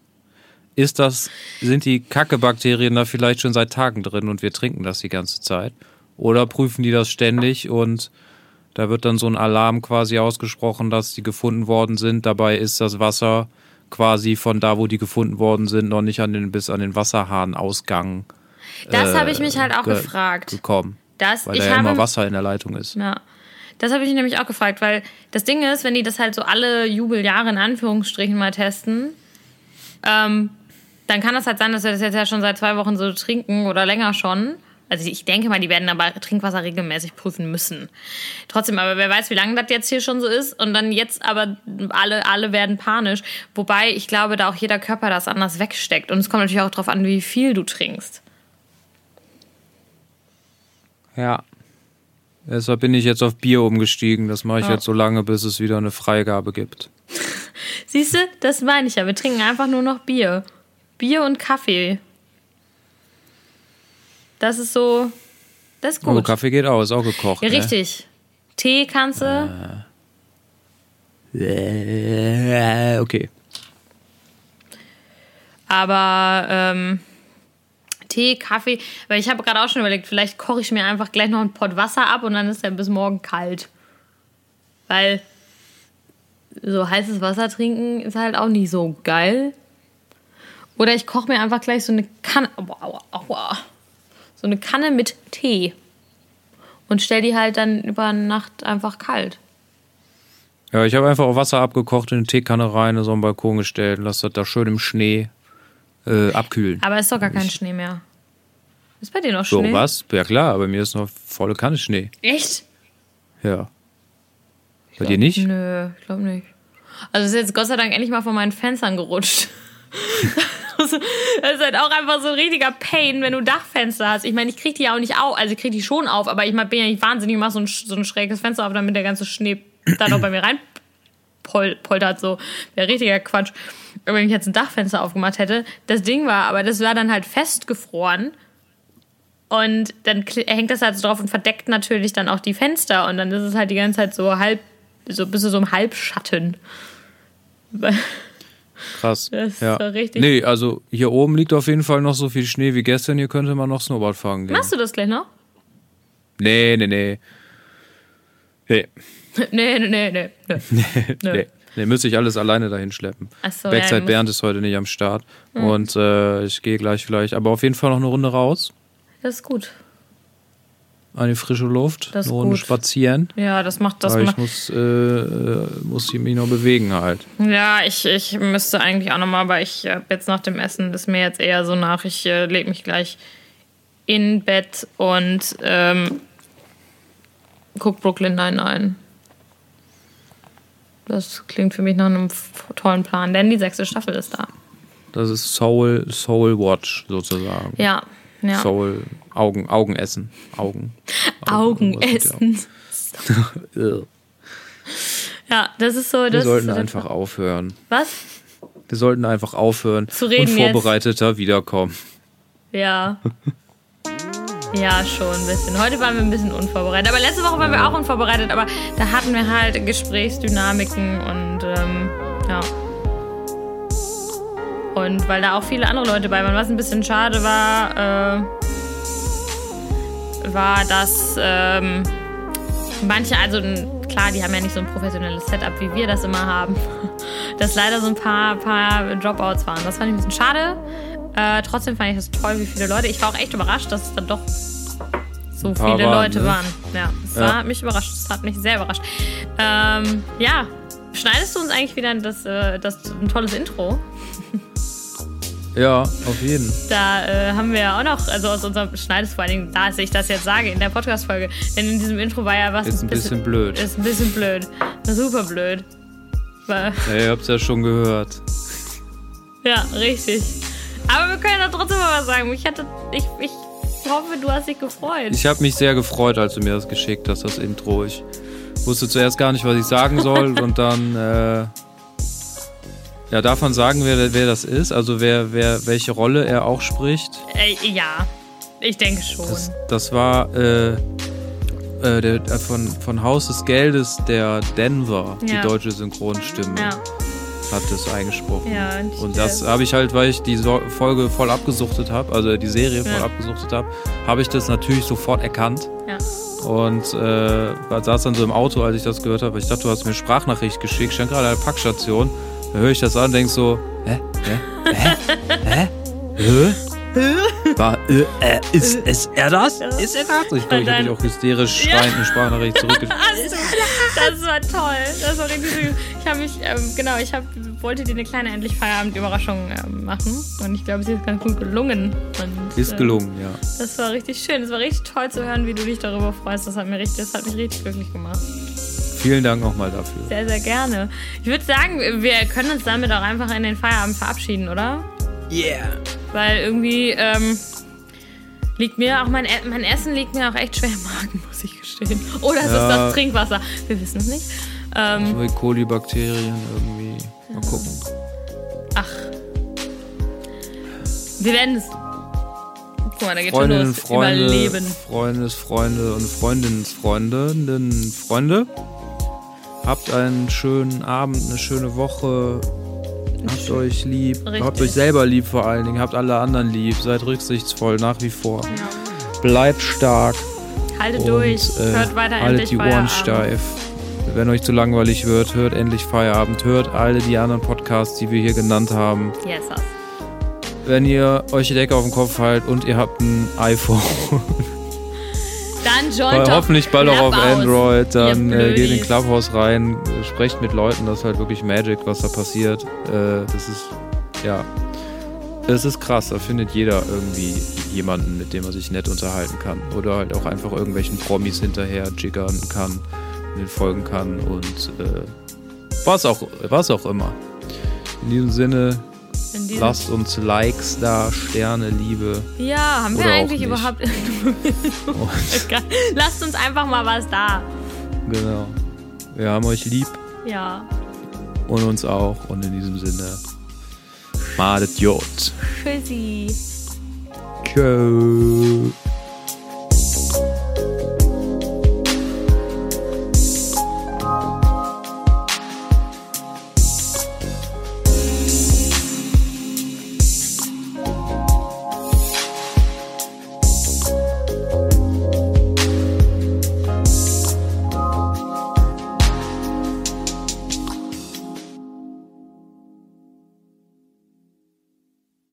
Ist das, sind die Kackebakterien da vielleicht schon seit Tagen drin und wir trinken das die ganze Zeit? Oder prüfen die das ständig und da wird dann so ein Alarm quasi ausgesprochen, dass die gefunden worden sind. Dabei ist das Wasser quasi von da, wo die gefunden worden sind, noch nicht an den, bis an den Wasserhahnausgang. Das äh, habe ich mich halt auch ge gefragt. Gekommen. Das, weil da ja immer Wasser in der Leitung ist. Ja. Das habe ich nämlich auch gefragt, weil das Ding ist, wenn die das halt so alle Jubeljahre in Anführungsstrichen mal testen, ähm, dann kann das halt sein, dass wir das jetzt ja schon seit zwei Wochen so trinken oder länger schon. Also ich denke mal, die werden aber Trinkwasser regelmäßig prüfen müssen. Trotzdem, aber wer weiß, wie lange das jetzt hier schon so ist. Und dann jetzt aber alle, alle werden panisch. Wobei ich glaube, da auch jeder Körper das anders wegsteckt. Und es kommt natürlich auch darauf an, wie viel du trinkst. Ja. Deshalb bin ich jetzt auf Bier umgestiegen. Das mache ich ja. jetzt so lange, bis es wieder eine Freigabe gibt. [laughs] Siehst du, das meine ich ja. Wir trinken einfach nur noch Bier. Bier und Kaffee. Das ist so. Das ist gut. Oh, Kaffee geht auch, ist auch gekocht. Ja, ne? richtig. Tee kannst du. Äh, okay. Aber ähm, Tee, Kaffee, weil ich habe gerade auch schon überlegt, vielleicht koche ich mir einfach gleich noch ein Pott Wasser ab und dann ist der bis morgen kalt. Weil so heißes Wasser trinken ist halt auch nicht so geil. Oder ich koche mir einfach gleich so eine Kanne, aua, aua, so eine Kanne mit Tee und stell die halt dann über Nacht einfach kalt. Ja, ich habe einfach auch Wasser abgekocht in eine Teekanne rein, so am Balkon gestellt und lasse das da schön im Schnee äh, abkühlen. Aber es ist doch gar kein ich, Schnee mehr. Ist bei dir noch Schnee? So, was? Ja klar, bei mir ist noch volle Kanne Schnee. Echt? Ja. Ich bei glaub, dir nicht? Nö, ich glaube nicht. Also ist jetzt Gott sei Dank endlich mal von meinen Fenstern gerutscht. [laughs] das ist halt auch einfach so ein richtiger Pain, wenn du Dachfenster hast. Ich meine, ich krieg die auch nicht auf, also ich krieg die schon auf, aber ich bin ja nicht wahnsinnig, ich mach so ein, so ein schräges Fenster auf, damit der ganze Schnee da noch bei mir rein poltert, so. Wäre richtiger Quatsch. Wenn ich jetzt ein Dachfenster aufgemacht hätte. Das Ding war, aber das war dann halt festgefroren. Und dann hängt das halt so drauf und verdeckt natürlich dann auch die Fenster. Und dann ist es halt die ganze Zeit so halb, so bist du so im Halbschatten. [laughs] Krass. Das ja. ist richtig. Nee, also hier oben liegt auf jeden Fall noch so viel Schnee wie gestern. Hier könnte man noch Snowboard fahren gehen. Machst du das gleich noch? Nee, nee, nee. Nee. [laughs] nee, nee, [laughs] nee, nee. nee. nee. Nee, müsste ich alles alleine dahin schleppen. Achso, Backside ja, Bernd ist heute nicht am Start. Mhm. Und äh, ich gehe gleich vielleicht, aber auf jeden Fall noch eine Runde raus. Das ist gut. Eine frische Luft, das eine Runde spazieren. Ja, das macht das. Weil ich muss, äh, muss mich noch bewegen halt. Ja, ich, ich müsste eigentlich auch nochmal, aber ich jetzt nach dem Essen ist mir jetzt eher so nach, ich äh, lege mich gleich in Bett und ähm, guck Brooklyn Nine-Nine. Das klingt für mich nach einem tollen Plan, denn die sechste Staffel ist da. Das ist Soul, Soul Watch sozusagen. Ja, ja. Soul, Augen, Augen essen. Augen. Augen, Augen essen. [laughs] ja, das ist so. Das Wir sollten einfach aufhören. Was? Wir sollten einfach aufhören Zu reden und vorbereiteter jetzt. wiederkommen. Ja. Ja, schon ein bisschen. Heute waren wir ein bisschen unvorbereitet. Aber letzte Woche waren wir auch unvorbereitet. Aber da hatten wir halt Gesprächsdynamiken und ähm, ja. Und weil da auch viele andere Leute bei waren, was ein bisschen schade war, äh, war, dass ähm, manche, also klar, die haben ja nicht so ein professionelles Setup, wie wir das immer haben, [laughs] dass leider so ein paar, paar Dropouts waren. Das fand ich ein bisschen schade. Äh, trotzdem fand ich es toll, wie viele Leute. Ich war auch echt überrascht, dass es dann doch so viele waren, Leute ne? waren. Ja, es ja. hat mich überrascht. Es hat mich sehr überrascht. Ähm, ja, schneidest du uns eigentlich wieder das, äh, das ein tolles Intro? [laughs] Ja, auf jeden. Da äh, haben wir ja auch noch, also aus unserem Schneidest vor allen Dingen, da ich das jetzt sage, in der Podcast-Folge. Denn in diesem Intro war ja was. Ist ein bisschen, bisschen blöd. Ist ein bisschen blöd. Super blöd. Weil, ja, ihr habt's ja schon gehört. Ja, richtig. Aber wir können da trotzdem mal was sagen. Ich hatte, ich, ich hoffe, du hast dich gefreut. Ich habe mich sehr gefreut, als du mir das geschickt hast, das Intro. Ich wusste zuerst gar nicht, was ich sagen soll [laughs] und dann, äh, ja, davon sagen wir, wer das ist, also wer, wer, welche Rolle er auch spricht. Äh, ja, ich denke schon. Das, das war äh, äh, der, äh, von, von Haus des Geldes der Denver, ja. die deutsche Synchronstimme. Ja hat das eingesprochen. Ja, und, und das habe ich halt, weil ich die Folge voll abgesuchtet habe, also die Serie voll abgesuchtet habe, habe ich das natürlich sofort erkannt. Ja. Und äh, saß dann so im Auto, als ich das gehört habe. Ich dachte, du hast mir Sprachnachricht geschickt, stand gerade an der Packstation. Da höre ich das an und denke so, hä? Hä? Hä? Hä? Hä? War, äh, äh, ist, ist er das? Ist er das? Ich glaube, ich habe mich auch hysterisch schreiend eine Sprachnachricht zurückgeschickt. [laughs] das war toll. Das war richtig süß. Ich habe mich, ähm, genau, ich hab, wollte dir eine kleine endlich Feierabend-Überraschung ähm, machen. Und ich glaube, sie ist ganz gut gelungen. Und, ist gelungen, äh, ja. Das war richtig schön. Es war richtig toll zu hören, wie du dich darüber freust. Das hat, mir richtig, das hat mich richtig glücklich gemacht. Vielen Dank nochmal dafür. Sehr, sehr gerne. Ich würde sagen, wir können uns damit auch einfach in den Feierabend verabschieden, oder? Yeah. Weil irgendwie ähm, liegt mir auch mein, e mein Essen liegt mir auch echt schwer im Magen, [laughs] muss ich gestehen. Oder es ja. ist das Trinkwasser. Wir wissen es nicht. Ähm, so Kolibakterien irgendwie. Mal gucken. Ach. Wir werden es. Guck mal, da geht Freundinnen, los. Freunde, Überleben. Freundes, Freunde und Freundinnensfreunde. Freunde. Habt einen schönen Abend, eine schöne Woche. Habt [laughs] euch lieb. Richtig. Habt euch selber lieb vor allen Dingen. Habt alle anderen lieb. Seid rücksichtsvoll nach wie vor. Ja. Bleibt stark. Haltet und, durch. Äh, hört weiter Haltet die Ohren steif. Wenn euch zu langweilig wird, hört endlich Feierabend. Hört alle die anderen Podcasts, die wir hier genannt haben. Yes, Wenn ihr euch die Decke auf den Kopf haltet und ihr habt ein iPhone. [laughs] Dann joint Hoffentlich bald auch auf Android. Dann äh, geht in Clubhouse rein, äh, sprecht mit Leuten. Das ist halt wirklich Magic, was da passiert. Äh, das ist, ja. Es ist krass, da findet jeder irgendwie jemanden, mit dem er sich nett unterhalten kann. Oder halt auch einfach irgendwelchen Promis hinterher jiggern kann, den folgen kann und äh, was, auch, was auch immer. In diesem Sinne, Lasst uns Likes da, Sterne, Liebe. Ja, haben wir eigentlich überhaupt. [laughs] Lasst uns einfach mal was da. Genau. Wir haben euch lieb. Ja. Und uns auch. Und in diesem Sinne. Madet Jod. Tschüssi. Tschö.